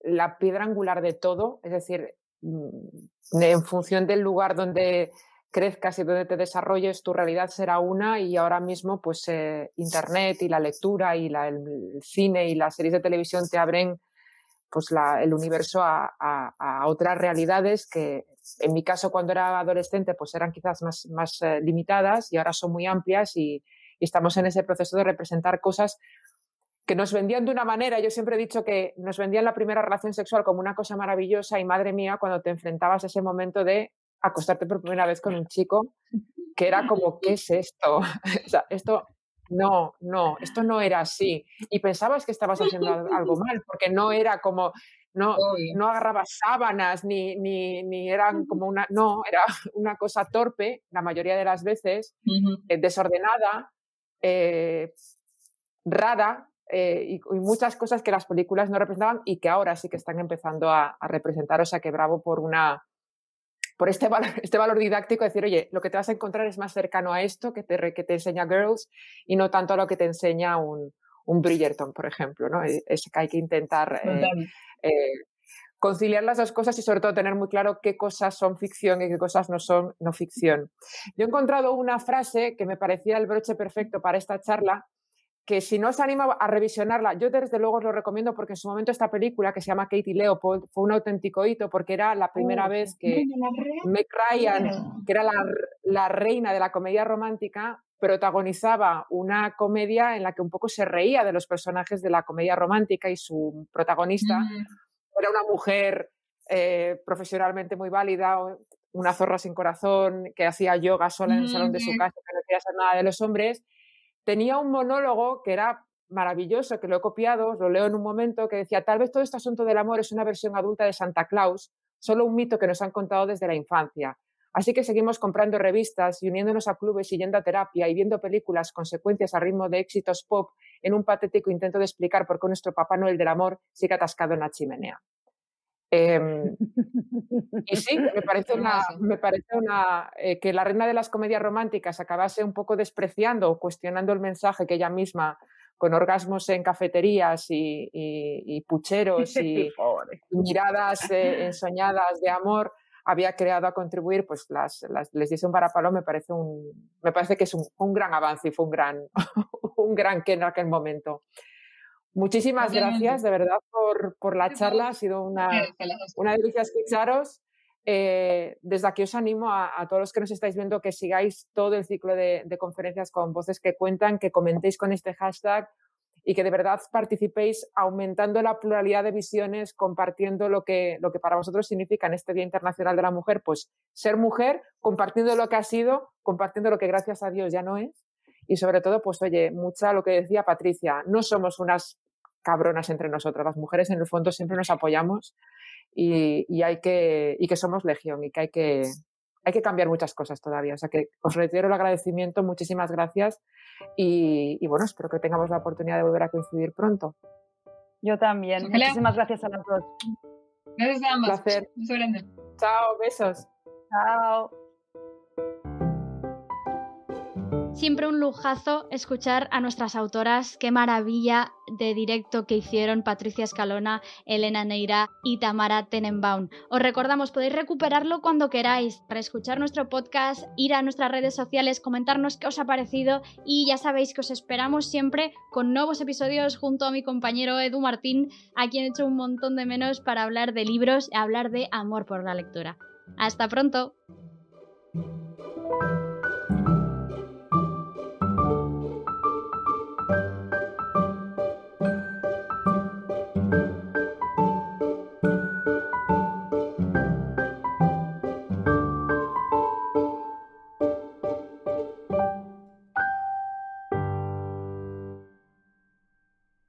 la, piedra angular de todo, es decir, mm, en función del lugar donde crezcas y donde te desarrolles, tu realidad será una y ahora mismo pues eh, Internet y la lectura y el cine y las series de televisión te abren pues el universo a, otras realidades que en mi caso cuando era adolescente pues eran quizás más, más eh, limitadas y ahora son muy amplias y, estamos en ese proceso de representar cosas que nos vendían de una manera. Yo siempre he dicho que nos vendían la primera relación sexual como una cosa maravillosa y madre mía cuando te enfrentabas a ese momento de acostarte por primera vez con un chico, que era como, ¿qué es esto? o sea, esto no, no, esto no era así. Y pensabas que estabas haciendo algo mal, porque no era como, no, no agarrabas sábanas, ni, ni, ni, eran como una, no, era una cosa torpe, la mayoría de las veces, eh, desordenada, eh, rara, eh, y, muchas cosas que las películas no representaban y que ahora sí que están empezando a, a representar. O sea que bravo por una, por este valor, este valor didáctico, decir, oye, lo que te vas a encontrar es más cercano a esto que te, que te enseña Girls y no tanto a lo que te enseña un, un Bridgerton, por ejemplo. ¿no? Es que hay que intentar eh, eh, conciliar las dos cosas y sobre todo tener muy claro qué cosas son ficción y qué cosas no son no ficción. Yo he encontrado una frase que me parecía el broche perfecto para esta charla, que si no os anima a revisionarla, yo desde luego os lo recomiendo porque en su momento esta película que se llama Katie Leopold fue un auténtico hito porque era la primera oh, vez que Meg Ryan, que era la, reina de la comedia romántica, protagonizaba una comedia en la que un poco se reía de los personajes de la comedia romántica y su protagonista era una mujer eh, profesionalmente muy válida, una zorra sin corazón, que hacía yoga sola en el salón de su casa, que no quería hacer nada de los hombres tenía un monólogo que era maravilloso, que lo he copiado, lo leo en un momento, que decía, tal vez todo este asunto del amor es una versión adulta de Santa Claus, solo un mito que nos han contado desde la infancia. Así que seguimos comprando revistas y uniéndonos a clubes y yendo a terapia y viendo películas consecuencias a ritmo de éxitos pop en un patético intento de explicar por qué nuestro Papá Noel del amor sigue atascado en la chimenea. Em, y sí, me parece una, me parece una eh, que la reina de las comedias románticas acabase un poco despreciando o cuestionando el mensaje que ella misma, con orgasmos en cafeterías y, pucheros y, miradas eh, ensoñadas de amor, había creado a contribuir, pues las, les dice un parapalo, me parece un, me parece que es un, un gran avance y fue un gran, un gran que en aquel momento. Muchísimas gracias, de verdad, por, por la charla. Ha sido una, una delicia escucharos. Eh, desde aquí os animo a, todos los que nos estáis viendo que sigáis todo el ciclo de, conferencias con voces que cuentan, que comentéis con este hashtag y que de verdad participéis aumentando la pluralidad de visiones, compartiendo lo que, lo que para vosotros significa en este Día Internacional de la Mujer, pues ser mujer, compartiendo lo que ha sido, compartiendo lo que gracias a Dios ya no es y sobre todo, pues oye, mucha lo que decía Patricia, no somos unas cabronas entre nosotras, las mujeres en el fondo siempre nos apoyamos y, hay que, y que somos legión y que hay que, hay que cambiar muchas cosas todavía. O sea que os reitero el agradecimiento, muchísimas gracias y, bueno, espero que tengamos la oportunidad de volver a coincidir pronto. Yo también. Muchísimas gracias a las dos. Gracias a ambos. Placer. Chao, besos. Chao. Siempre un lujazo escuchar a nuestras autoras. Qué maravilla de directo que hicieron Patricia Escalona, Elena Neira y Tamara Tenenbaum. Os recordamos, podéis recuperarlo cuando queráis para escuchar nuestro podcast, ir a nuestras redes sociales, comentarnos qué os ha parecido y ya sabéis que os esperamos siempre con nuevos episodios junto a mi compañero Edu Martín, a quien he hecho un montón de menos para hablar de libros y hablar de amor por la lectura. Hasta pronto.